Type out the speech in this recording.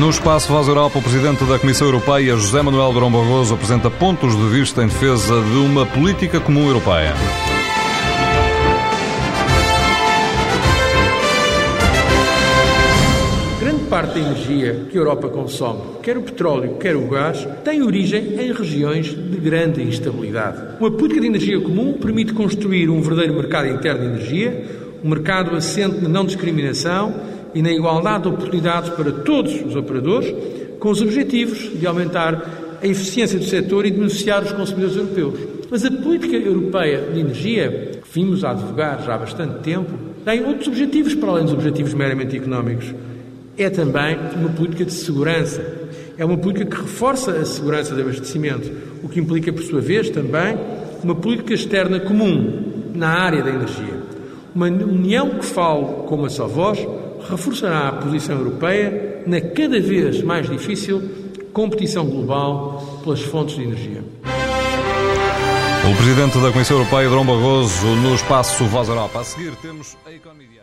No espaço Voz Europa, o Presidente da Comissão Europeia, José Manuel Durão Barroso, apresenta pontos de vista em defesa de uma política comum europeia. Grande parte da energia que a Europa consome, quer o petróleo, quer o gás, tem origem em regiões de grande instabilidade. Uma política de energia comum permite construir um verdadeiro mercado interno de energia, um mercado assente na não discriminação e na igualdade de oportunidades para todos os operadores, com os objetivos de aumentar a eficiência do setor e de beneficiar os consumidores europeus. Mas a política europeia de energia, que vimos a advogar já há bastante tempo, tem outros objetivos para além dos objetivos meramente económicos. É também uma política de segurança. É uma política que reforça a segurança de abastecimento, o que implica, por sua vez, também uma política externa comum na área da energia. Uma união que fale com uma só voz reforçará a posição europeia na cada vez mais difícil competição global pelas fontes de energia. O Presidente da Comissão Europeia, Dom Barroso, no espaço Voz Europa. A seguir temos a economia.